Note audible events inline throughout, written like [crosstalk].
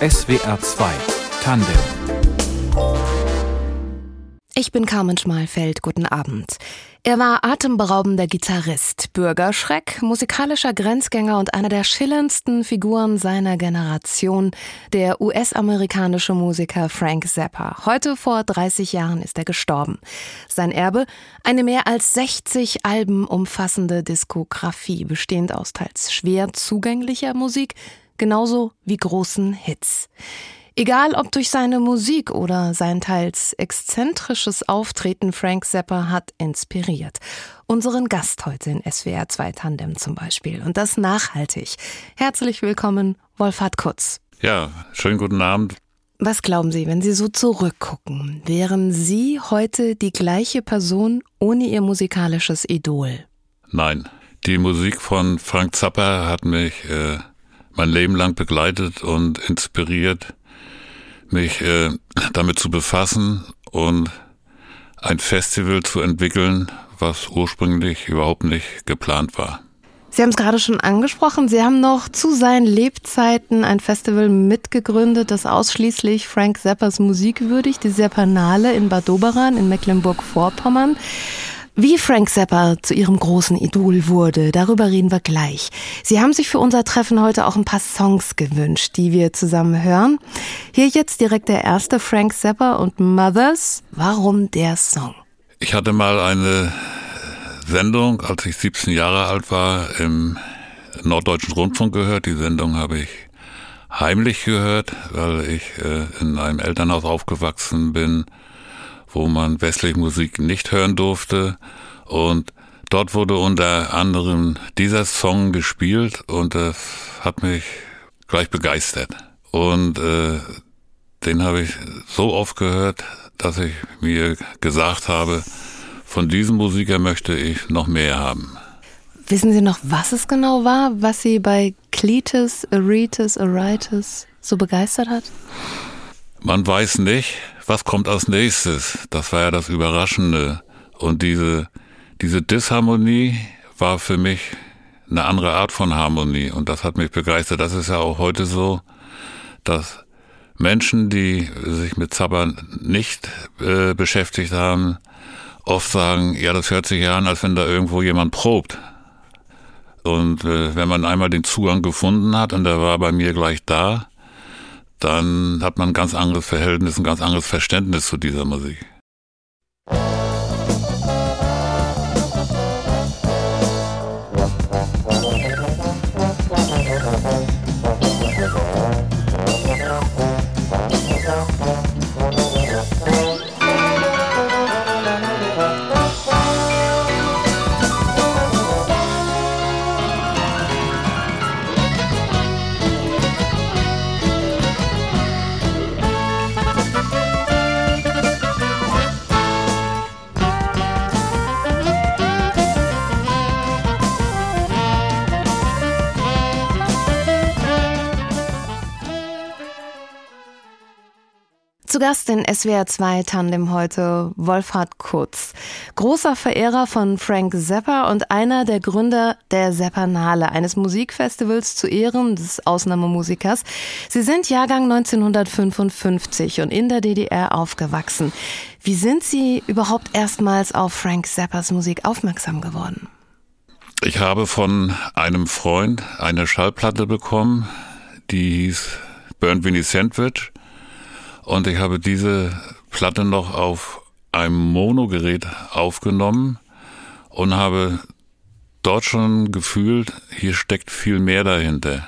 SWR 2 Tandem ich bin Carmen Schmalfeld, guten Abend. Er war atemberaubender Gitarrist, Bürgerschreck, musikalischer Grenzgänger und einer der schillerndsten Figuren seiner Generation, der US-amerikanische Musiker Frank Zappa. Heute vor 30 Jahren ist er gestorben. Sein Erbe? Eine mehr als 60 Alben umfassende Diskografie, bestehend aus teils schwer zugänglicher Musik, genauso wie großen Hits. Egal ob durch seine Musik oder sein teils exzentrisches Auftreten, Frank Zappa hat inspiriert. Unseren Gast heute in SWR 2 Tandem zum Beispiel. Und das nachhaltig. Herzlich willkommen, Wolfhard Kutz. Ja, schönen guten Abend. Was glauben Sie, wenn Sie so zurückgucken? Wären Sie heute die gleiche Person ohne Ihr musikalisches Idol? Nein. Die Musik von Frank Zappa hat mich äh, mein Leben lang begleitet und inspiriert mich äh, damit zu befassen und ein Festival zu entwickeln, was ursprünglich überhaupt nicht geplant war. Sie haben es gerade schon angesprochen. Sie haben noch zu seinen Lebzeiten ein Festival mitgegründet, das ausschließlich Frank Zappas Musik würdigt, die Seppernale in Bad Doberan in Mecklenburg-Vorpommern. Wie Frank Zappa zu ihrem großen Idol wurde, darüber reden wir gleich. Sie haben sich für unser Treffen heute auch ein paar Songs gewünscht, die wir zusammen hören. Hier jetzt direkt der erste Frank Zappa und Mothers. Warum der Song? Ich hatte mal eine Sendung, als ich 17 Jahre alt war, im Norddeutschen Rundfunk gehört. Die Sendung habe ich heimlich gehört, weil ich äh, in einem Elternhaus aufgewachsen bin, wo man westliche Musik nicht hören durfte. Und dort wurde unter anderem dieser Song gespielt und das hat mich gleich begeistert. Und äh, den habe ich so oft gehört, dass ich mir gesagt habe, von diesem Musiker möchte ich noch mehr haben. Wissen Sie noch, was es genau war, was Sie bei Cletus, Aretus, Aritis so begeistert hat? Man weiß nicht, was kommt als nächstes? Das war ja das Überraschende. Und diese, diese Disharmonie war für mich eine andere Art von Harmonie. Und das hat mich begeistert. Das ist ja auch heute so, dass Menschen, die sich mit Zappa nicht äh, beschäftigt haben, oft sagen, ja, das hört sich ja an, als wenn da irgendwo jemand probt. Und äh, wenn man einmal den Zugang gefunden hat, und der war bei mir gleich da, dann hat man ein ganz anderes Verhältnis, ein ganz anderes Verständnis zu dieser Musik. Zu Gast in SWR 2 Tandem heute Wolfhard Kurz. Großer Verehrer von Frank Zappa und einer der Gründer der Zappernale, eines Musikfestivals zu Ehren des Ausnahmemusikers. Sie sind Jahrgang 1955 und in der DDR aufgewachsen. Wie sind Sie überhaupt erstmals auf Frank Zappas Musik aufmerksam geworden? Ich habe von einem Freund eine Schallplatte bekommen, die hieß Burnt Winnie Sandwich. Und ich habe diese Platte noch auf einem Monogerät aufgenommen und habe dort schon gefühlt, hier steckt viel mehr dahinter.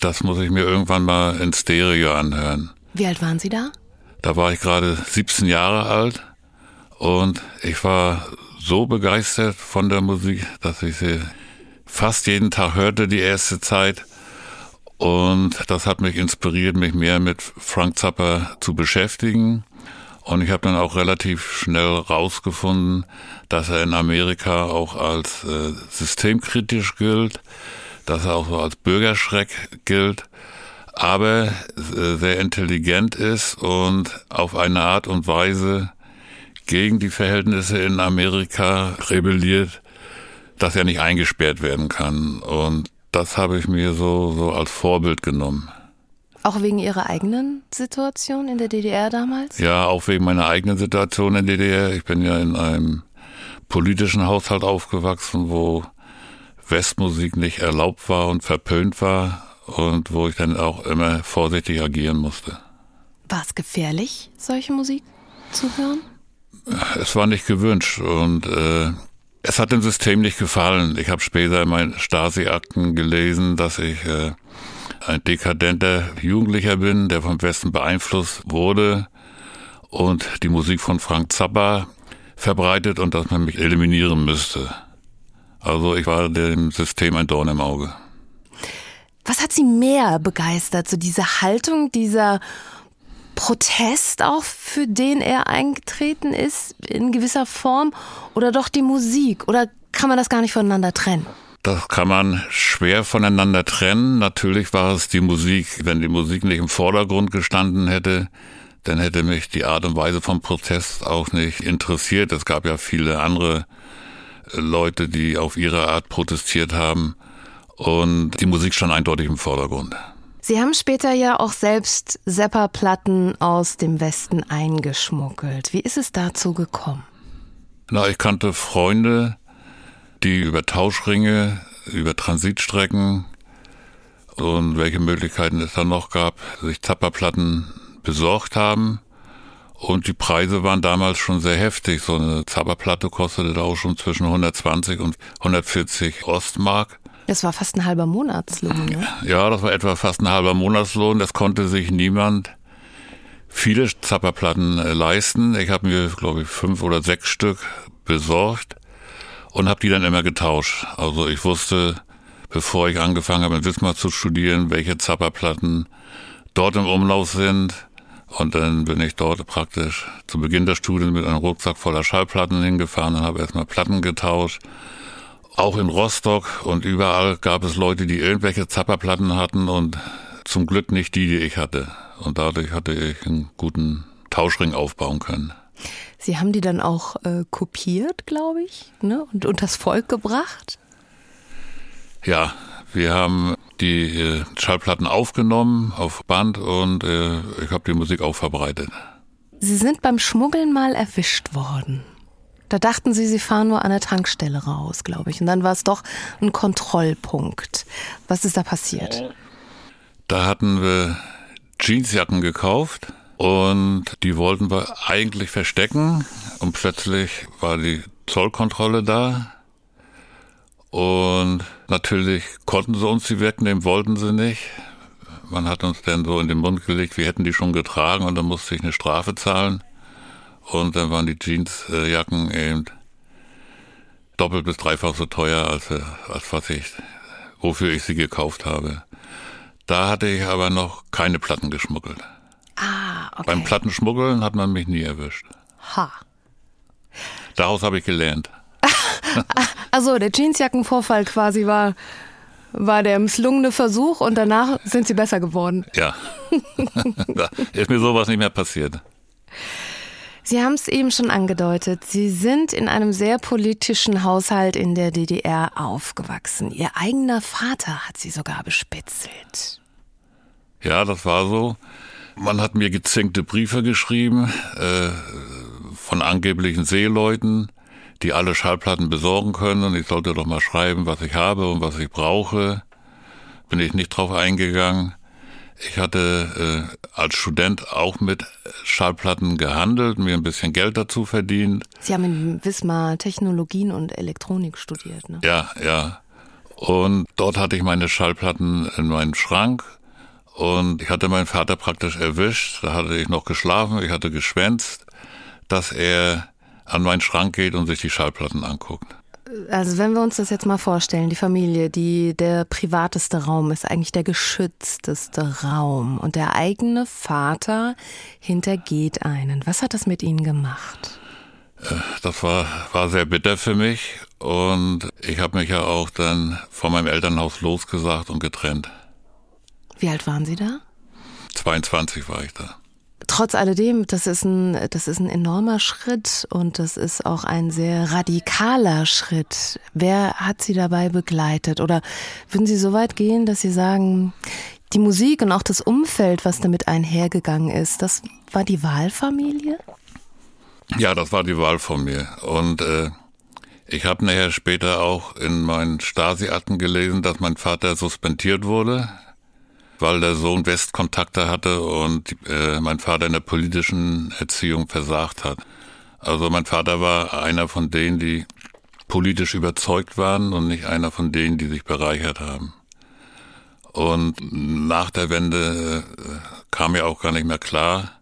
Das muss ich mir irgendwann mal in Stereo anhören. Wie alt waren Sie da? Da war ich gerade 17 Jahre alt und ich war so begeistert von der Musik, dass ich sie fast jeden Tag hörte die erste Zeit. Und das hat mich inspiriert, mich mehr mit Frank Zappa zu beschäftigen. Und ich habe dann auch relativ schnell rausgefunden, dass er in Amerika auch als äh, systemkritisch gilt, dass er auch so als Bürgerschreck gilt, aber äh, sehr intelligent ist und auf eine Art und Weise gegen die Verhältnisse in Amerika rebelliert, dass er nicht eingesperrt werden kann. Und das habe ich mir so, so als Vorbild genommen. Auch wegen Ihrer eigenen Situation in der DDR damals? Ja, auch wegen meiner eigenen Situation in der DDR. Ich bin ja in einem politischen Haushalt aufgewachsen, wo Westmusik nicht erlaubt war und verpönt war und wo ich dann auch immer vorsichtig agieren musste. War es gefährlich, solche Musik zu hören? Es war nicht gewünscht und äh, es hat dem System nicht gefallen. Ich habe später in meinen Stasi-Akten gelesen, dass ich äh, ein dekadenter Jugendlicher bin, der vom Westen beeinflusst wurde und die Musik von Frank Zappa verbreitet und dass man mich eliminieren müsste. Also ich war dem System ein Dorn im Auge. Was hat Sie mehr begeistert? So diese Haltung, dieser Protest auch, für den er eingetreten ist, in gewisser Form, oder doch die Musik? Oder kann man das gar nicht voneinander trennen? Das kann man schwer voneinander trennen. Natürlich war es die Musik. Wenn die Musik nicht im Vordergrund gestanden hätte, dann hätte mich die Art und Weise vom Protest auch nicht interessiert. Es gab ja viele andere Leute, die auf ihre Art protestiert haben. Und die Musik stand eindeutig im Vordergrund. Sie haben später ja auch selbst Sepperplatten aus dem Westen eingeschmuggelt. Wie ist es dazu gekommen? Na, ich kannte Freunde, die über Tauschringe, über Transitstrecken und welche Möglichkeiten es dann noch gab, sich Zapperplatten besorgt haben. Und die Preise waren damals schon sehr heftig. So eine Zapperplatte kostete da auch schon zwischen 120 und 140 Ostmark. Das war fast ein halber Monatslohn, ne? Ja, das war etwa fast ein halber Monatslohn. Das konnte sich niemand viele Zapperplatten äh, leisten. Ich habe mir, glaube ich, fünf oder sechs Stück besorgt und habe die dann immer getauscht. Also ich wusste, bevor ich angefangen habe, in Wismar zu studieren, welche Zapperplatten dort im Umlauf sind. Und dann bin ich dort praktisch zu Beginn des Studiums mit einem Rucksack voller Schallplatten hingefahren und habe erstmal Platten getauscht auch in Rostock und überall gab es Leute, die irgendwelche Zapperplatten hatten und zum Glück nicht die, die ich hatte. Und dadurch hatte ich einen guten Tauschring aufbauen können. Sie haben die dann auch äh, kopiert, glaube ich, ne? und unters Volk gebracht? Ja, wir haben die äh, Schallplatten aufgenommen auf Band und äh, ich habe die Musik auch verbreitet. Sie sind beim Schmuggeln mal erwischt worden. Da dachten sie, sie fahren nur an der Tankstelle raus, glaube ich. Und dann war es doch ein Kontrollpunkt. Was ist da passiert? Da hatten wir Jeansjacken gekauft und die wollten wir eigentlich verstecken. Und plötzlich war die Zollkontrolle da. Und natürlich konnten sie uns die wegnehmen, wollten sie nicht. Man hat uns dann so in den Mund gelegt, wir hätten die schon getragen und dann musste ich eine Strafe zahlen. Und dann waren die Jeansjacken eben doppelt bis dreifach so teuer, als, als was ich, wofür ich sie gekauft habe. Da hatte ich aber noch keine Platten geschmuggelt. Ah, okay. Beim Plattenschmuggeln hat man mich nie erwischt. Ha. Daraus habe ich gelernt. [laughs] also der Jeansjackenvorfall quasi war, war der misslungene Versuch und danach sind sie besser geworden. Ja. [laughs] da ist mir sowas nicht mehr passiert. Sie haben es eben schon angedeutet. Sie sind in einem sehr politischen Haushalt in der DDR aufgewachsen. Ihr eigener Vater hat Sie sogar bespitzelt. Ja, das war so. Man hat mir gezinkte Briefe geschrieben äh, von angeblichen Seeleuten, die alle Schallplatten besorgen können und ich sollte doch mal schreiben, was ich habe und was ich brauche. Bin ich nicht drauf eingegangen. Ich hatte äh, als Student auch mit Schallplatten gehandelt, mir ein bisschen Geld dazu verdient. Sie haben in Wismar Technologien und Elektronik studiert, ne? Ja, ja. Und dort hatte ich meine Schallplatten in meinem Schrank und ich hatte meinen Vater praktisch erwischt. Da hatte ich noch geschlafen, ich hatte geschwänzt, dass er an meinen Schrank geht und sich die Schallplatten anguckt. Also wenn wir uns das jetzt mal vorstellen, die Familie, die der privateste Raum ist, eigentlich der geschützteste Raum und der eigene Vater hintergeht einen. Was hat das mit Ihnen gemacht? Äh, das war, war sehr bitter für mich und ich habe mich ja auch dann von meinem Elternhaus losgesagt und getrennt. Wie alt waren Sie da? 22 war ich da trotz alledem, das ist ein, das ist ein enormer Schritt und das ist auch ein sehr radikaler Schritt. Wer hat Sie dabei begleitet? Oder würden Sie so weit gehen, dass Sie sagen, die Musik und auch das Umfeld, was damit einhergegangen ist, das war die Wahlfamilie? Ja, das war die Wahlfamilie. Und äh, ich habe nachher später auch in meinen Stasi-Akten gelesen, dass mein Vater suspendiert wurde, weil der Sohn Westkontakte hatte und äh, mein Vater in der politischen Erziehung versagt hat. Also mein Vater war einer von denen, die politisch überzeugt waren und nicht einer von denen, die sich bereichert haben. Und nach der Wende äh, kam mir auch gar nicht mehr klar.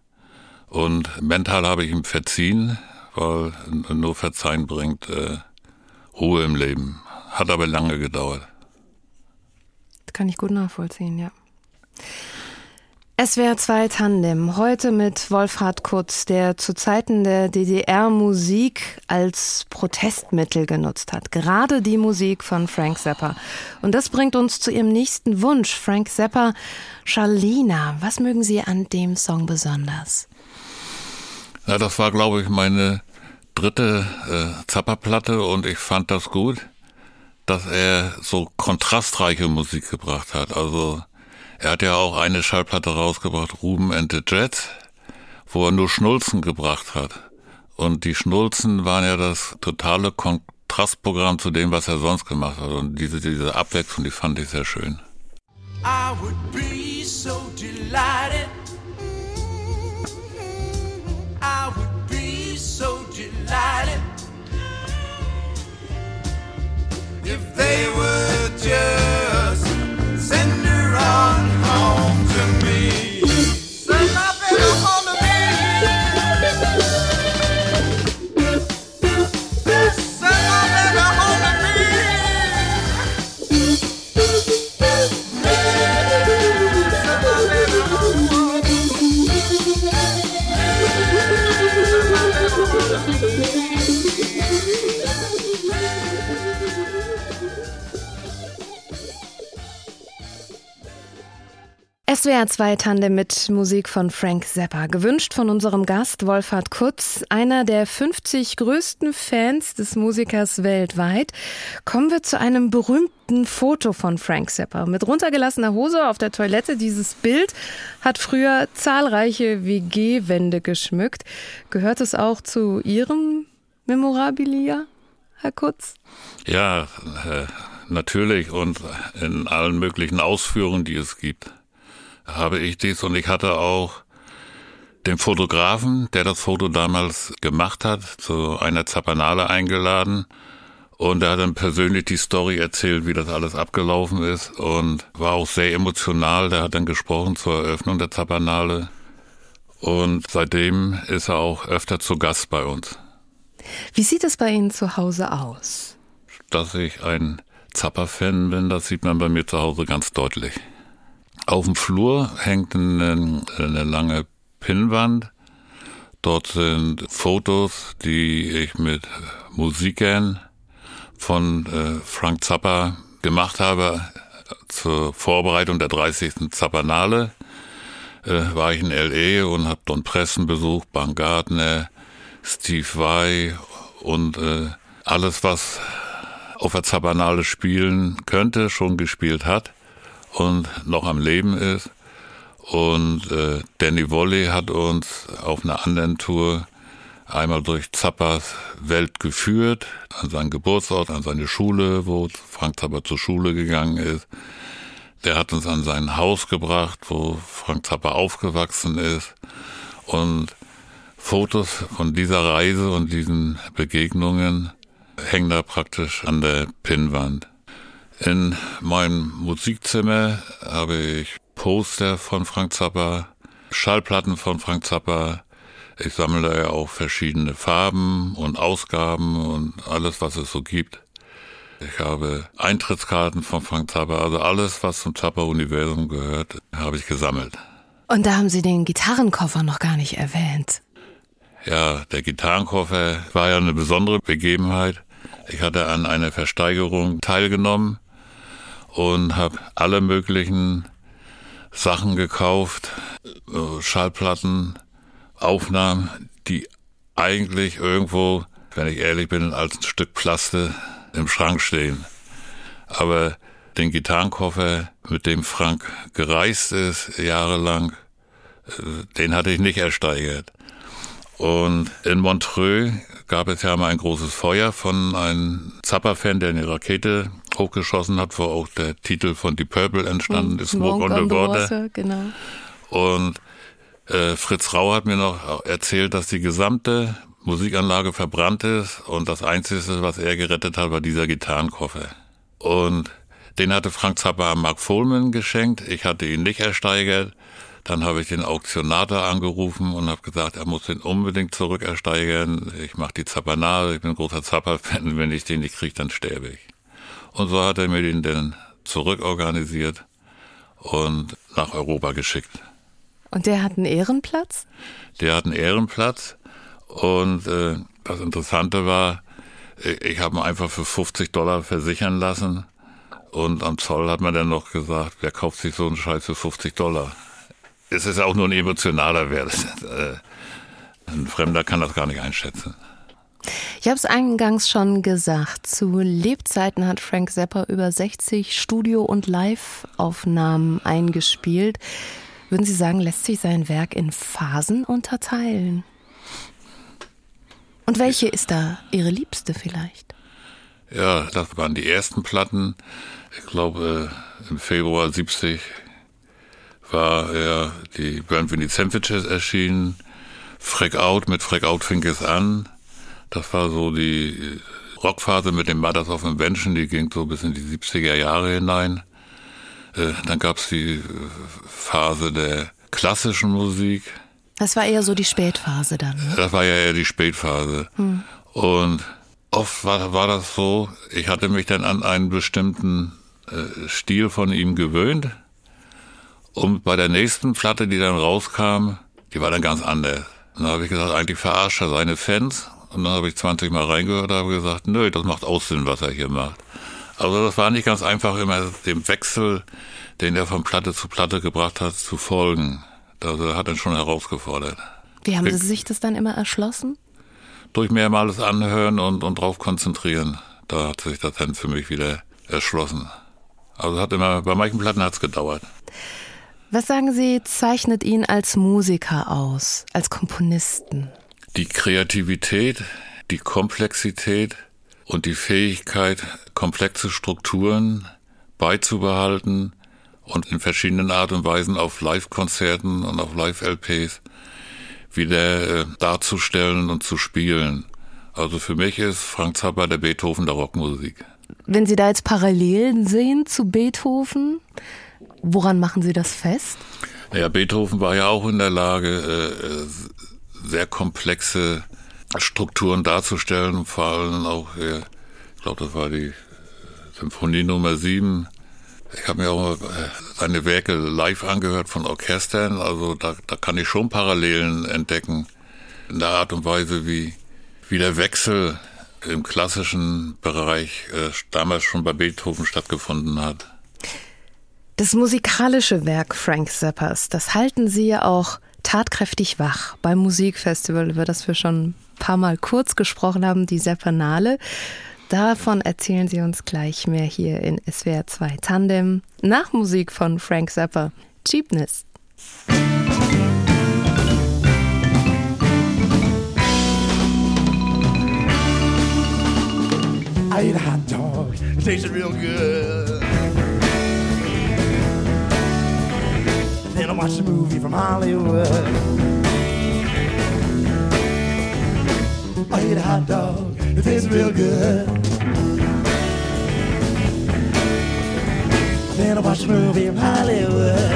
Und mental habe ich ihm verziehen, weil nur Verzeihen bringt äh, Ruhe im Leben. Hat aber lange gedauert. Das kann ich gut nachvollziehen, ja. SWR 2 Tandem, heute mit Wolfhard Kutz, der zu Zeiten der DDR Musik als Protestmittel genutzt hat. Gerade die Musik von Frank Zappa. Und das bringt uns zu Ihrem nächsten Wunsch. Frank Zappa, Charlina. Was mögen Sie an dem Song besonders? Ja, das war, glaube ich, meine dritte äh, Zappa-Platte und ich fand das gut, dass er so kontrastreiche Musik gebracht hat. Also er hat ja auch eine Schallplatte rausgebracht, Ruben and the Jets, wo er nur Schnulzen gebracht hat. Und die Schnulzen waren ja das totale Kontrastprogramm zu dem, was er sonst gemacht hat. Und diese, diese Abwechslung, die fand ich sehr schön. I would be so delighted. I would be so delighted. If they were just SWR 2 Tandem mit Musik von Frank Zappa. Gewünscht von unserem Gast Wolfhard Kutz, einer der 50 größten Fans des Musikers weltweit. Kommen wir zu einem berühmten Foto von Frank Zappa. Mit runtergelassener Hose auf der Toilette. Dieses Bild hat früher zahlreiche WG-Wände geschmückt. Gehört es auch zu Ihrem Memorabilia, Herr Kutz? Ja, äh, natürlich und in allen möglichen Ausführungen, die es gibt habe ich dies und ich hatte auch den Fotografen, der das Foto damals gemacht hat, zu einer Zapanale eingeladen. Und er hat dann persönlich die Story erzählt, wie das alles abgelaufen ist und war auch sehr emotional. Der hat dann gesprochen zur Eröffnung der Zapanale. Und seitdem ist er auch öfter zu Gast bei uns. Wie sieht es bei Ihnen zu Hause aus? Dass ich ein Zappa-Fan bin, das sieht man bei mir zu Hause ganz deutlich. Auf dem Flur hängt eine, eine lange Pinnwand. Dort sind Fotos, die ich mit Musikern von äh, Frank Zappa gemacht habe zur Vorbereitung der 30. Zappanale. Äh, war ich in L.A. und habe Don Pressen besucht, Bang Gardner, Steve Vai und äh, alles, was auf der Zappanale spielen könnte, schon gespielt hat und noch am Leben ist. Und äh, Danny Volley hat uns auf einer anderen Tour einmal durch Zappas Welt geführt, an seinen Geburtsort, an seine Schule, wo Frank Zappa zur Schule gegangen ist. Der hat uns an sein Haus gebracht, wo Frank Zappa aufgewachsen ist. Und Fotos von dieser Reise und diesen Begegnungen hängen da praktisch an der Pinnwand. In meinem Musikzimmer habe ich Poster von Frank Zappa, Schallplatten von Frank Zappa. Ich sammle ja auch verschiedene Farben und Ausgaben und alles, was es so gibt. Ich habe Eintrittskarten von Frank Zappa, also alles, was zum Zappa-Universum gehört, habe ich gesammelt. Und da haben Sie den Gitarrenkoffer noch gar nicht erwähnt. Ja, der Gitarrenkoffer war ja eine besondere Begebenheit. Ich hatte an einer Versteigerung teilgenommen und habe alle möglichen Sachen gekauft, Schallplatten, Aufnahmen, die eigentlich irgendwo, wenn ich ehrlich bin, als ein Stück Plaste im Schrank stehen. Aber den Gitarrenkoffer, mit dem Frank gereist ist, jahrelang, äh, den hatte ich nicht ersteigert. Und in Montreux gab es ja mal ein großes Feuer von einem Zappa-Fan, der eine Rakete hochgeschossen hat, wo auch der Titel von Die Purple entstanden ist, Smoke on the Water. Genau. Und äh, Fritz Rau hat mir noch erzählt, dass die gesamte Musikanlage verbrannt ist und das Einzige, was er gerettet hat, war dieser Gitarrenkoffer. Und den hatte Frank Zappa an Mark Fohlman geschenkt. Ich hatte ihn nicht ersteigert. Dann habe ich den Auktionator angerufen und habe gesagt, er muss den unbedingt zurückersteigern. Ich mache die Zappanade, ich bin ein großer Zappa-Fan. Wenn ich den nicht kriege, dann sterbe ich. Und so hat er mir den dann zurückorganisiert und nach Europa geschickt. Und der hat einen Ehrenplatz? Der hat einen Ehrenplatz. Und äh, das Interessante war, ich habe ihn einfach für 50 Dollar versichern lassen. Und am Zoll hat man dann noch gesagt, wer kauft sich so einen Scheiß für 50 Dollar? Es ist auch nur ein emotionaler Wert. [laughs] Äh, ein Fremder kann das gar nicht einschätzen. Ich habe es eingangs schon gesagt. Zu Lebzeiten hat Frank Zappa über 60 Studio- und Live-Aufnahmen eingespielt. Würden Sie sagen, lässt sich sein Werk in Phasen unterteilen? Und welche ist da Ihre liebste vielleicht? Ja, das waren die ersten Platten. Ich glaube, im Februar 70 war ja die Burn Winnie Sandwiches erschienen. Freck Out, mit Freck Out fing es an. Das war so die Rockphase mit den Mothers of Invention, die ging so bis in die 70er Jahre hinein. Äh, dann gab's die Phase der klassischen Musik. Das war eher so die Spätphase dann. Ne? Das war ja eher die Spätphase. Hm. Und oft war, war das so, ich hatte mich dann an einen bestimmten äh, Stil von ihm gewöhnt und bei der nächsten Platte, die dann rauskam, die war dann ganz anders. Und dann habe ich gesagt, eigentlich verarscht er seine Fans. Und dann habe ich 20 Mal reingehört und habe gesagt, nö, das macht auch Sinn, was er hier macht. Also das war nicht ganz einfach, immer dem Wechsel, den er von Platte zu Platte gebracht hat, zu folgen. Das hat er schon herausgefordert. Wie haben Sie sich das dann immer erschlossen? Durch mehrmals anhören und, und drauf konzentrieren. Da hat sich das dann für mich wieder erschlossen. Also hat immer, bei manchen Platten hat es gedauert. Was sagen Sie, zeichnet ihn als Musiker aus, als Komponisten? Die Kreativität, die Komplexität und die Fähigkeit, komplexe Strukturen beizubehalten und in verschiedenen Art und Weisen auf Live-Konzerten und auf Live-LPs wieder äh, darzustellen und zu spielen. Also für mich ist Frank Zappa der Beethoven der Rockmusik. Wenn Sie da jetzt Parallelen sehen zu Beethoven, Woran machen Sie das fest? Ja, Beethoven war ja auch in der Lage, äh, sehr komplexe Strukturen darzustellen, vor allem auch, äh, ich glaube, das war die Symphonie Nummer 7. Ich habe mir auch seine Werke live angehört von Orchestern, also da, da kann ich schon Parallelen entdecken in der Art und Weise, wie, wie der Wechsel im klassischen Bereich äh, damals schon bei Beethoven stattgefunden hat. Das musikalische Werk Frank Zappas, das halten Sie ja auch tatkräftig wach beim Musikfestival, über das wir schon ein paar Mal kurz gesprochen haben, die Seppernale. Davon erzählen Sie uns gleich mehr hier in SWR 2 Tandem nach Musik von Frank Zappa. Cheapness. I ate a hot dog. It tasted real good. Then I watched a movie from Hollywood. I ate a hot dog, it tastes real good. Then I watched a movie from Hollywood.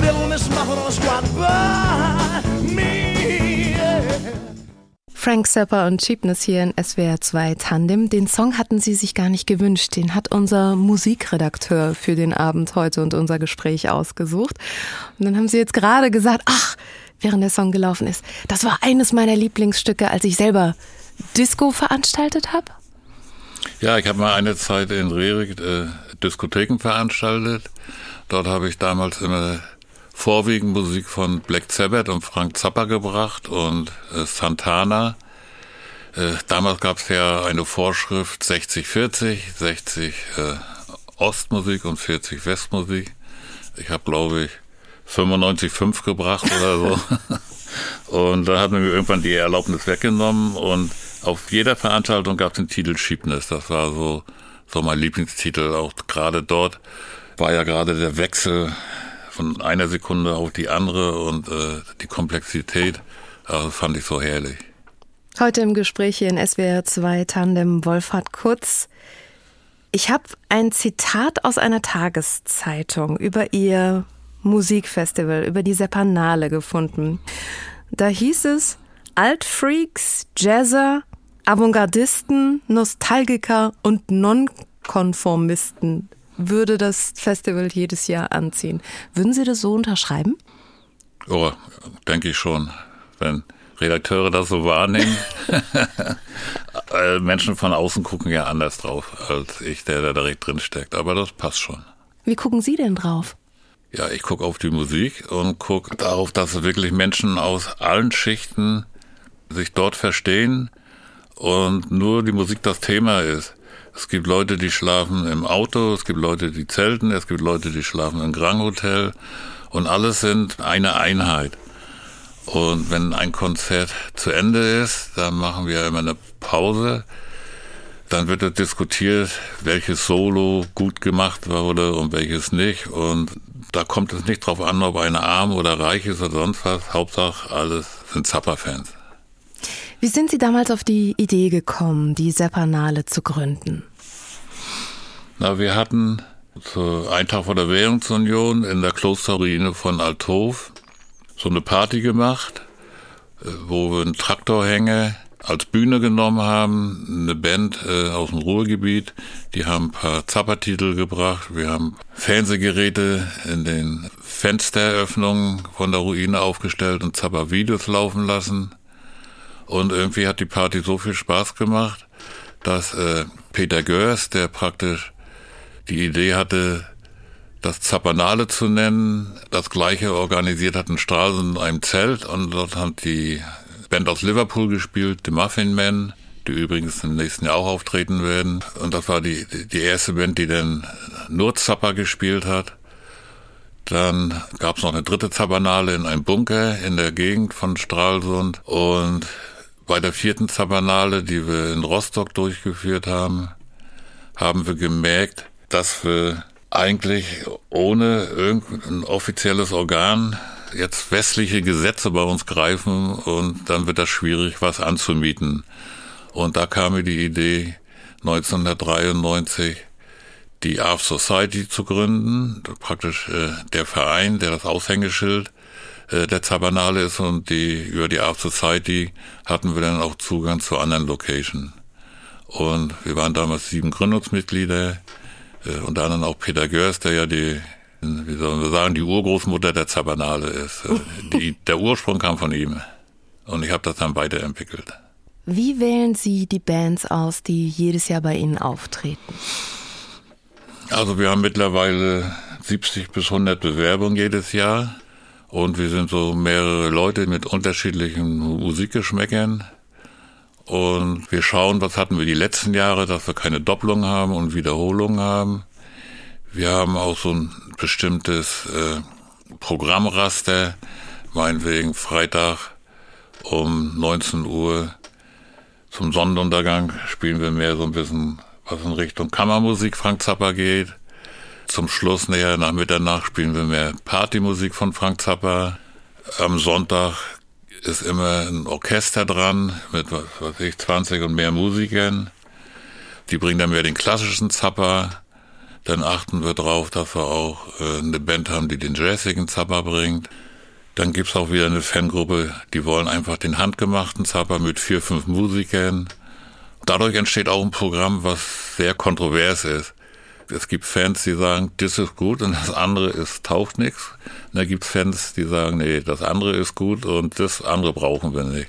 Little Miss Muffin on a squat by Frank Zappa und Cheapness hier in SWR 2 Tandem. Den Song hatten Sie sich gar nicht gewünscht. Den hat unser Musikredakteur für den Abend heute und unser Gespräch ausgesucht. Und dann haben Sie jetzt gerade gesagt, ach, während der Song gelaufen ist, das war eines meiner Lieblingsstücke, als ich selber Disco veranstaltet habe. Ja, ich habe mal eine Zeit in Rerik äh, Diskotheken veranstaltet. Dort habe ich damals immer vorwiegend Musik von Black Sabbath und Frank Zappa gebracht und äh, Santana. Äh, damals gab es ja eine Vorschrift 60-40, 60 äh, Ostmusik und 40 Westmusik. Ich habe, glaube ich, 95,5 gebracht oder so. [laughs] und da hat man mir irgendwann die Erlaubnis weggenommen und auf jeder Veranstaltung gab es den Titel Cheapness. Das war so, so mein Lieblingstitel. Auch gerade dort war ja gerade der Wechsel von einer Sekunde auf die andere und äh, die Komplexität also fand ich so herrlich. Heute im Gespräch hier in SWR 2 Tandem Wolfhard Kurz. Ich habe ein Zitat aus einer Tageszeitung über Ihr Musikfestival, über die Sepanale gefunden. Da hieß es, Altfreaks, Jazzer, Avantgardisten, Nostalgiker und Nonkonformisten würde das Festival jedes Jahr anziehen. Würden Sie das so unterschreiben? Oh, denke ich schon. Wenn Redakteure das so wahrnehmen. [laughs] Äh, Menschen von außen gucken ja anders drauf als ich, der da direkt drin steckt. Aber das passt schon. Wie gucken Sie denn drauf? Ja, ich gucke auf die Musik und gucke darauf, dass wirklich Menschen aus allen Schichten sich dort verstehen und nur die Musik das Thema ist. Es gibt Leute, die schlafen im Auto, es gibt Leute, die zelten, es gibt Leute, die schlafen im Grand Hotel und alles sind eine Einheit. Und wenn ein Konzert zu Ende ist, dann machen wir immer eine Pause. Dann wird diskutiert, welches Solo gut gemacht wurde und welches nicht. Und da kommt es nicht drauf an, ob einer arm oder reich ist oder sonst was. Hauptsache, alles sind Zappa-Fans. Wie sind Sie damals auf die Idee gekommen, die Sepanale zu gründen? Na, wir hatten zu einen Tag vor der Währungsunion in der Klosterruine von Althof so eine Party gemacht, äh, wo wir einen Traktorhänger als Bühne genommen haben, eine Band äh, aus dem Ruhrgebiet, die haben ein paar Zappertitel gebracht, wir haben Fernsehgeräte in den Fensteröffnungen von der Ruine aufgestellt und Zapper-Videos laufen lassen. Und irgendwie hat die Party so viel Spaß gemacht, dass äh, Peter Görs, der praktisch die Idee hatte, das Zapanale zu nennen, das gleiche organisiert hat in Stralsund in einem Zelt und dort hat die Band aus Liverpool gespielt, The Muffin Men, die übrigens im nächsten Jahr auch auftreten werden. Und das war die, die erste Band, die dann nur Zappa gespielt hat. Dann gab es noch eine dritte Zabanale in einem Bunker in der Gegend von Stralsund. Und bei der vierten Zabanale, die wir in Rostock durchgeführt haben, haben wir gemerkt, dass wir eigentlich ohne irgendein offizielles Organ jetzt westliche Gesetze bei uns greifen und dann wird das schwierig, was anzumieten. Und da kam mir die Idee, 1993 die Art Society zu gründen, praktisch äh, der Verein, der das Aushängeschild äh, der Zabanale ist und die über die Art Society hatten wir dann auch Zugang zu anderen Locations. Und wir waren damals sieben Gründungsmitglieder, äh, unter anderem auch Peter Görs, der ja die, wie sollen wir sagen, die Urgroßmutter der Zabanale ist. Äh, [laughs] die, der Ursprung kam von ihm. Und ich habe das dann weiterentwickelt. Wie wählen Sie die Bands aus, die jedes Jahr bei Ihnen auftreten? Also wir haben mittlerweile 70 bis 100 Bewerbungen jedes Jahr. Und wir sind so mehrere Leute mit unterschiedlichen Musikgeschmäckern. Und wir schauen, was hatten wir die letzten Jahre, dass wir keine Doppelung haben und Wiederholung haben. Wir haben auch so ein bestimmtes äh, Programmraster, meinetwegen Freitag um 19 Uhr zum Sonnenuntergang spielen wir mehr so ein bisschen, was in Richtung Kammermusik Frank Zappa geht. Zum Schluss näher nach Mitternacht spielen wir mehr Partymusik von Frank Zappa. Am Sonntag ist immer ein Orchester dran mit, was weiß ich, 20 und mehr Musikern. Die bringen dann mehr den klassischen Zapper. Dann achten wir drauf, dass wir auch äh, eine Band haben, die den jazzigen Zapper bringt. Dann gibt's auch wieder eine Fangruppe, die wollen einfach den handgemachten Zapper mit vier, fünf Musikern. Dadurch entsteht auch ein Programm, was sehr kontrovers ist es gibt Fans, die sagen, das ist gut und das andere ist taucht nichts. Da gibt es Fans, die sagen, nee, das andere ist gut und das andere brauchen wir nicht.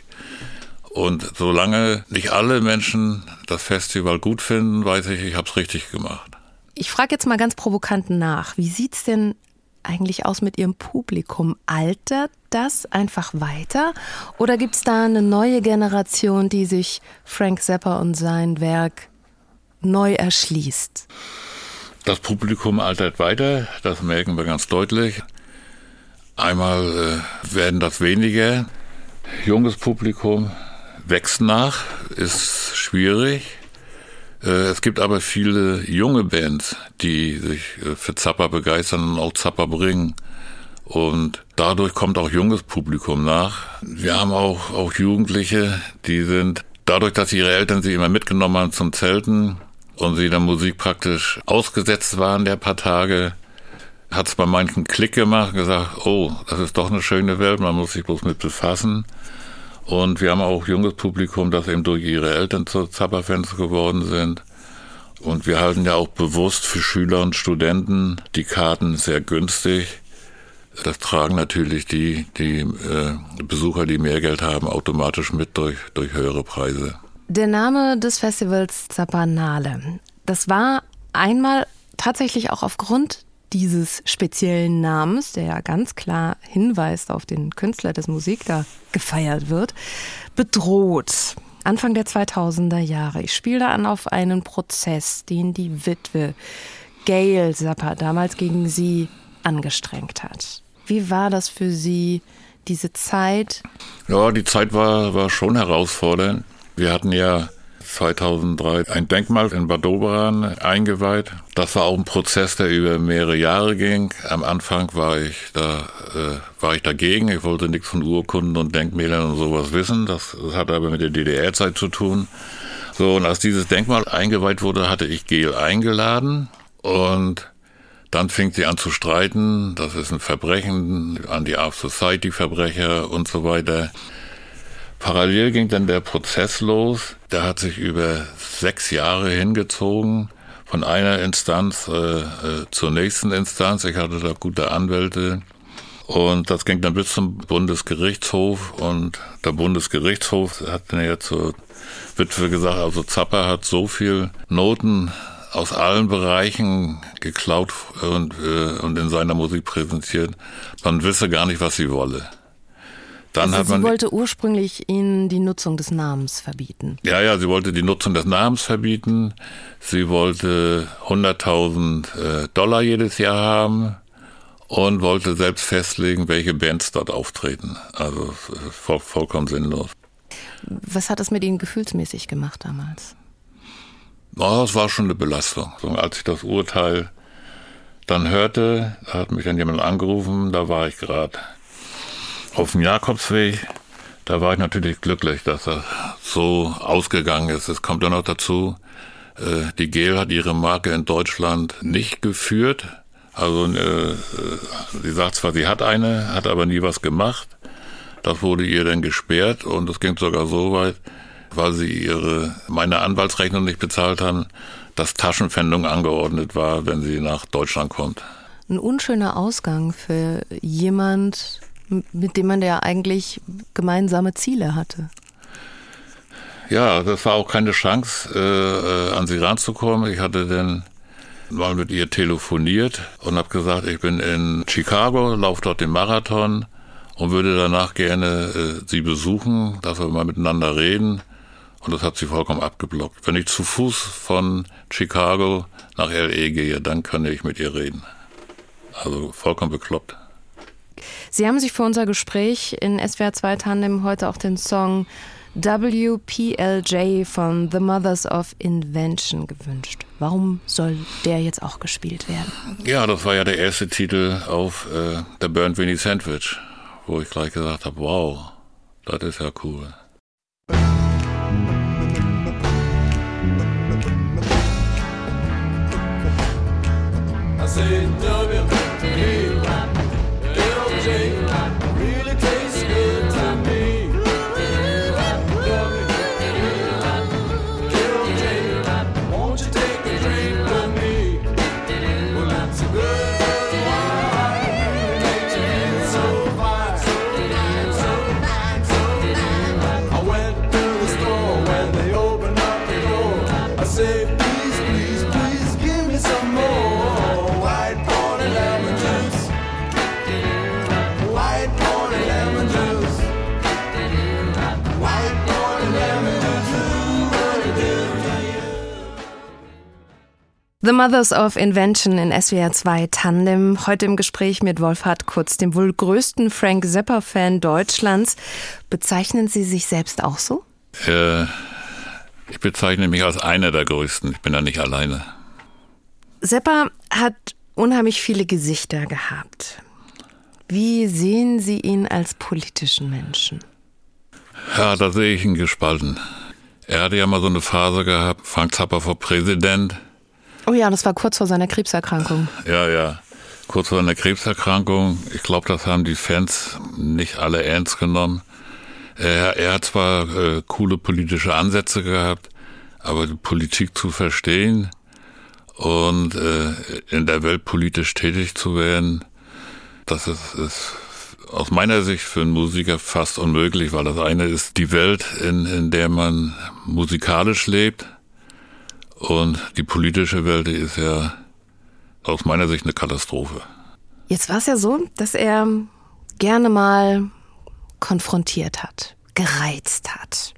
Und solange nicht alle Menschen das Festival gut finden, weiß ich, ich habe es richtig gemacht. Ich frage jetzt mal ganz provokant nach. Wie sieht's denn eigentlich aus mit Ihrem Publikum? Altert das einfach weiter? Oder gibt es da eine neue Generation, die sich Frank Zappa und sein Werk neu erschließt? Das Publikum altert weiter, das merken wir ganz deutlich. Einmal äh, werden das weniger. Junges Publikum wächst nach, ist schwierig. Äh, es gibt aber viele junge Bands, die sich äh, für Zappa begeistern und auch Zappa bringen. Und dadurch kommt auch junges Publikum nach. Wir haben auch, auch Jugendliche, die sind, dadurch, dass ihre Eltern sie immer mitgenommen haben zum Zelten und sie der Musik praktisch ausgesetzt waren der paar Tage, hat es bei manchen Klick gemacht gesagt, oh, das ist doch eine schöne Welt, man muss sich bloß mit befassen. Und wir haben auch junges Publikum, das eben durch ihre Eltern zu Zappa-Fans geworden sind. Und wir halten ja auch bewusst für Schüler und Studenten die Karten sehr günstig. Das tragen natürlich die, die äh, Besucher, die mehr Geld haben, automatisch mit durch, durch höhere Preise. Der Name des Festivals Zappanale, das war einmal tatsächlich auch aufgrund dieses speziellen Namens, der ja ganz klar hinweist auf den Künstler, des Musik da gefeiert wird, bedroht. Anfang der 2000er Jahre. Ich spiele da an auf einen Prozess, den die Witwe Gail Zappa damals gegen sie angestrengt hat. Wie war das für Sie, diese Zeit? Ja, die Zeit war, war schon herausfordernd. Wir hatten ja 2003 ein Denkmal in Bad Doberan eingeweiht. Das war auch ein Prozess, der über mehrere Jahre ging. Am Anfang war ich da, äh, war ich dagegen. Ich wollte nichts von Urkunden und Denkmälern und sowas wissen. Das, das hatte aber mit der DDR-Zeit zu tun. So, und als dieses Denkmal eingeweiht wurde, hatte ich Gel eingeladen und dann fing sie an zu streiten. Das ist ein Verbrechen an die Art Society Verbrecher und so weiter. Parallel ging dann der Prozess los. Der hat sich über sechs Jahre hingezogen, von einer Instanz äh, äh, zur nächsten Instanz. Ich hatte da gute Anwälte. Und das ging dann bis zum Bundesgerichtshof. Und der Bundesgerichtshof hat dann ja zur Witwe gesagt, also Zappa hat so viel Noten aus allen Bereichen geklaut und, äh, und in seiner Musik präsentiert. Man wisse gar nicht, was sie wolle. Dann also sie wollte ursprünglich ihnen die Nutzung des Namens verbieten. Ja, ja, sie wollte die Nutzung des Namens verbieten. Sie wollte 100.000 äh, Dollar jedes Jahr haben und wollte selbst festlegen, welche Bands dort auftreten. Also voll, vollkommen sinnlos. Was hat das mit Ihnen gefühlsmäßig gemacht damals? Oh, das war schon eine Belastung. als ich das Urteil dann hörte, hat mich dann jemand angerufen, da war ich gerade auf dem Jakobsweg. Da war ich natürlich glücklich, dass das so ausgegangen ist. Es kommt dann noch dazu, äh, die Gel hat ihre Marke in Deutschland nicht geführt. Also äh, äh, sie sagt zwar, sie hat eine, hat aber nie was gemacht. Das wurde ihr dann gesperrt und es ging sogar so weit, weil sie ihre meine Anwaltsrechnung nicht bezahlt haben, dass Taschenpfändung angeordnet war, wenn sie nach Deutschland kommt. Ein unschöner Ausgang für jemand, mit dem man ja eigentlich gemeinsame Ziele hatte. Ja, das war auch keine Chance, äh, äh an sie ranzukommen. Ich hatte dann mal mit ihr telefoniert und habe gesagt, ich bin in Chicago, laufe dort den Marathon und würde danach gerne äh, sie besuchen, dass wir mal miteinander reden. Und das hat sie vollkommen abgeblockt. Wenn ich zu Fuß von Chicago nach LE gehe, dann kann ich mit ihr reden. Also vollkommen bekloppt. Sie haben sich für unser Gespräch in SWR 2 Tandem heute auch den Song WPLJ von The Mothers of Invention gewünscht. Warum soll der jetzt auch gespielt werden? Ja, das war ja der erste Titel auf äh, The Burnt Winnie Sandwich, wo ich gleich gesagt habe, wow, das ist ja cool. I say The Mothers of Invention in SWR 2 Tandem. Heute im Gespräch mit Wolfhard Kurz, dem wohl größten Frank Zappa-Fan Deutschlands. Bezeichnen Sie sich selbst auch so? Äh, ich bezeichne mich als einer der größten. Ich bin da nicht alleine. Zappa hat unheimlich viele Gesichter gehabt. Wie sehen Sie ihn als politischen Menschen? Ja, da sehe ich ihn gespalten. Er hatte ja mal so eine Phase gehabt, Frank Zappa vor Präsident. Oh ja, das war kurz vor seiner Krebserkrankung. Ja, ja. Kurz vor seiner Krebserkrankung. Ich glaube, das haben die Fans nicht alle ernst genommen. Er, er hat zwar äh, coole politische Ansätze gehabt, aber die Politik zu verstehen und äh, in der Welt politisch tätig zu werden, das ist, ist aus meiner Sicht für einen Musiker fast unmöglich, weil das eine ist die Welt, in, in der man musikalisch lebt und die politische Welt ist ja aus meiner Sicht eine Katastrophe. Jetzt war es ja so, dass er gerne mal konfrontiert hat, gereizt hat.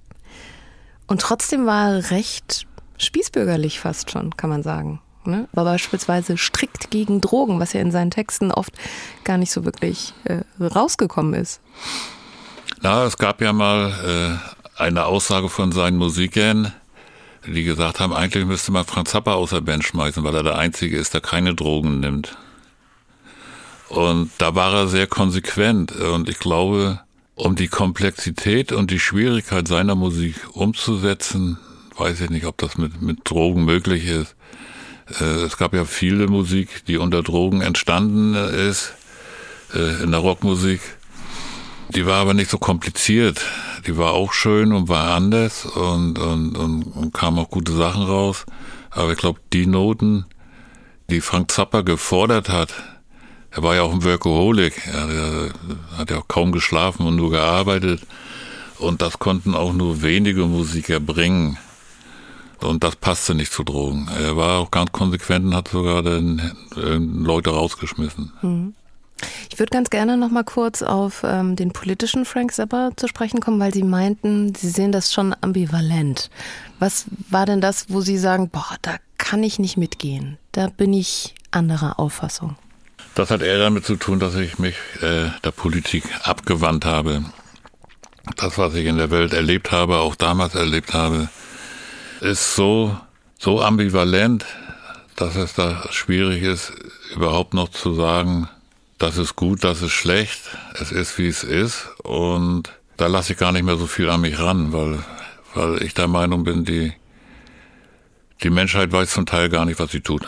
Und trotzdem war er recht spießbürgerlich fast schon, kann man sagen. Ne? War beispielsweise strikt gegen Drogen, was ja in seinen Texten oft gar nicht so wirklich äh, rausgekommen ist. Na, es gab ja mal äh, eine Aussage von seinen Musikern, die gesagt haben, eigentlich müsste man Franz Zappa aus der Band schmeißen, weil er der Einzige ist, der keine Drogen nimmt. Und da war er sehr konsequent. Und ich glaube, um die Komplexität und die Schwierigkeit seiner Musik umzusetzen, weiß ich nicht, ob das mit, mit Drogen möglich ist. Äh, es gab ja viele Musik, die unter Drogen entstanden ist, äh, in der Rockmusik. Die war aber nicht so kompliziert. Die war auch schön und war anders und, und, und, und kam auch gute Sachen raus. Aber ich glaube, die Noten, die Frank Zappa gefordert hat, er war ja auch ein Workaholic. Er, hat ja auch kaum geschlafen und nur gearbeitet. Und das konnten auch nur wenige Musiker bringen. Und das passte nicht zu Drogen. Er war auch ganz konsequent und hat sogar den, den Leute rausgeschmissen. Mhm. Ich würde ganz gerne noch mal kurz auf ähm, den politischen Frank Zappa zu sprechen kommen, weil Sie meinten, Sie sehen das schon ambivalent. Was war denn das, wo Sie sagen, boah, da kann ich nicht mitgehen, da bin ich anderer Auffassung? Das hat eher damit zu tun, dass ich mich äh, der Politik abgewandt habe. Das, was ich in der Welt erlebt habe, auch damals erlebt habe, ist so, so ambivalent, dass es da schwierig ist, überhaupt noch zu sagen, das ist gut, das ist schlecht, es ist wie es ist und da lasse ich gar nicht mehr so viel an mich ran, weil, weil ich der Meinung bin, die, die Menschheit weiß zum Teil gar nicht, was sie tut.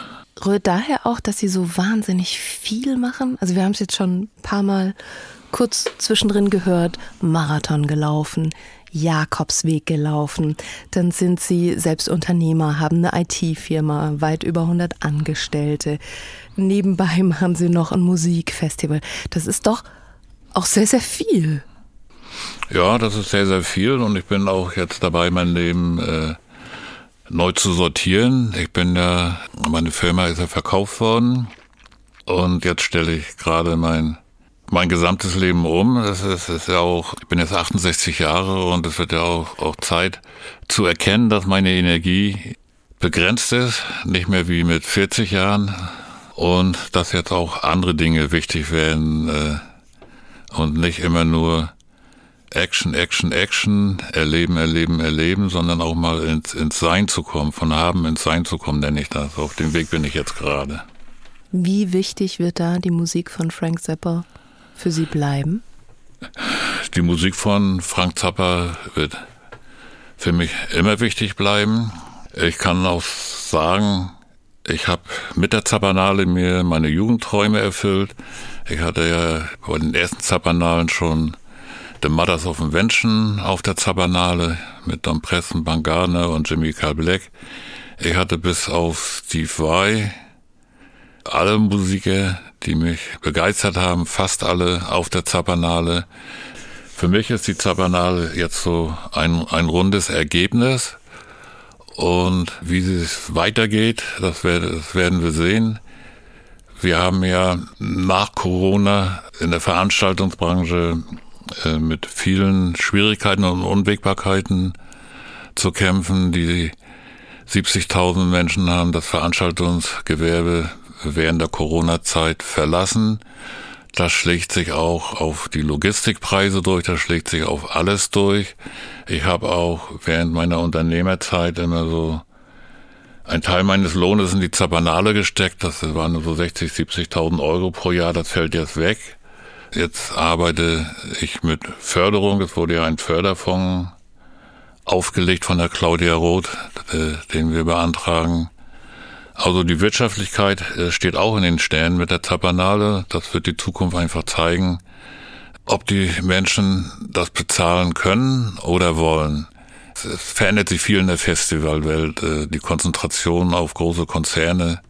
Rührt daher auch, dass sie so wahnsinnig viel machen? Also wir haben es jetzt schon ein paar Mal kurz zwischendrin gehört, Marathon gelaufen, Jakobsweg gelaufen. Dann sind sie selbst Unternehmer, haben eine IT-Firma, weit über 100 Angestellte. Nebenbei [laughs] machen sie noch ein Musikfestival. Das ist doch auch sehr, sehr viel. Ja, das ist sehr, sehr viel und ich bin auch jetzt dabei, mein Leben äh, neu zu sortieren. Ich bin ja, meine Firma ist ja verkauft worden und jetzt stelle ich gerade mein mein gesamtes Leben um. Es ist, ist ja auch, ich bin jetzt 68 Jahre und es wird ja auch, auch Zeit zu erkennen, dass meine Energie begrenzt ist, nicht mehr wie mit 40 Jahren und dass jetzt auch andere Dinge wichtig werden äh, und nicht immer nur Action, Action, Action, erleben, erleben, erleben, sondern auch mal ins, ins Sein zu kommen, von haben ins Sein zu kommen, nenne ich das. Auf dem Weg bin ich jetzt gerade. Wie wichtig wird da die Musik von Frank Zappa für Sie bleiben? Die Musik von Frank Zappa wird für mich immer wichtig bleiben. Ich kann auch sagen, ich habe mit der Zappanale mir meine Jugendträume erfüllt. Ich hatte ja bei den ersten Zappanalen schon The Mothers of Invention auf der Zappanale mit Don Preston, Bangana und Jimmy Carl Black. Ich hatte bis auf Steve Vai alle Musiker, die mich begeistert haben, fast alle auf der Zappanale. Für mich ist die Zappanale jetzt so ein, ein rundes Ergebnis. Und wie es weitergeht, das, das werden wir sehen. Wir haben ja nach Corona in der Veranstaltungsbranche äh, mit vielen Schwierigkeiten und Unwägbarkeiten zu kämpfen. Die 70.000 Menschen haben das Veranstaltungsgewerbe während der Corona-Zeit verlassen. Das schlägt sich auch auf die Logistikpreise durch, das schlägt sich auf alles durch. Ich habe auch während meiner Unternehmerzeit immer so ein Teil meines Lohnes in die Zabanale gesteckt. Das waren so 60, 70.000 Euro pro Jahr. Das fällt jetzt weg. Jetzt arbeite ich mit Förderung. Es wurde ja ein Förderfonds aufgelegt von der Claudia Roth, äh, den wir beantragen. Also die Wirtschaftlichkeit äh, steht auch in den Sternen mit der Zabanale. Das wird die Zukunft einfach zeigen, ob die Menschen das bezahlen können oder wollen. Es verändert sich viel in der Festivalwelt. Äh, die Konzentration auf große Konzerne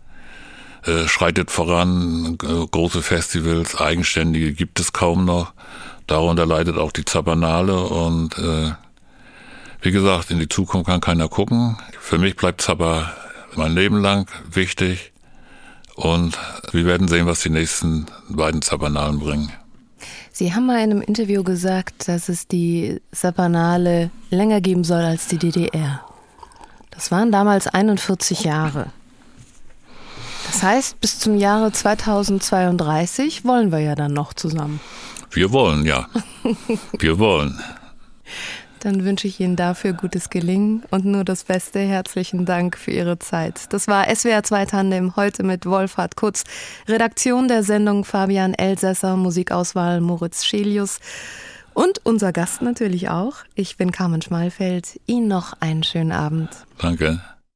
äh, schreitet voran. Große Festivals, eigenständige gibt es kaum noch. Darunter leidet auch die Zabanale und wie gesagt, in die Zukunft kann keiner gucken. Für mich bleibt Zappa mein Leben lang wichtig. Und wir werden sehen, was die nächsten beiden Zabanalen bringen. Sie haben mal in einem Interview gesagt, dass es die Zabanale länger geben soll als die DDR. Das waren damals 41 Jahre. Das heißt, bis zum Jahre 2032 wollen wir ja dann noch zusammen. Wir wollen, ja. Wir wollen. [laughs] Dann wünsche ich Ihnen dafür gutes Gelingen und nur das Beste. Herzlichen Dank für Ihre Zeit. Das war SWR 2 Tandem heute mit Wolfhard Kutz. Redaktion der Sendung Fabian Elsässer, Musikauswahl Moritz Schelius. Und unser Gast natürlich auch. Ich bin Carmen Schmalfeld. Ihnen noch einen schönen Abend. Danke.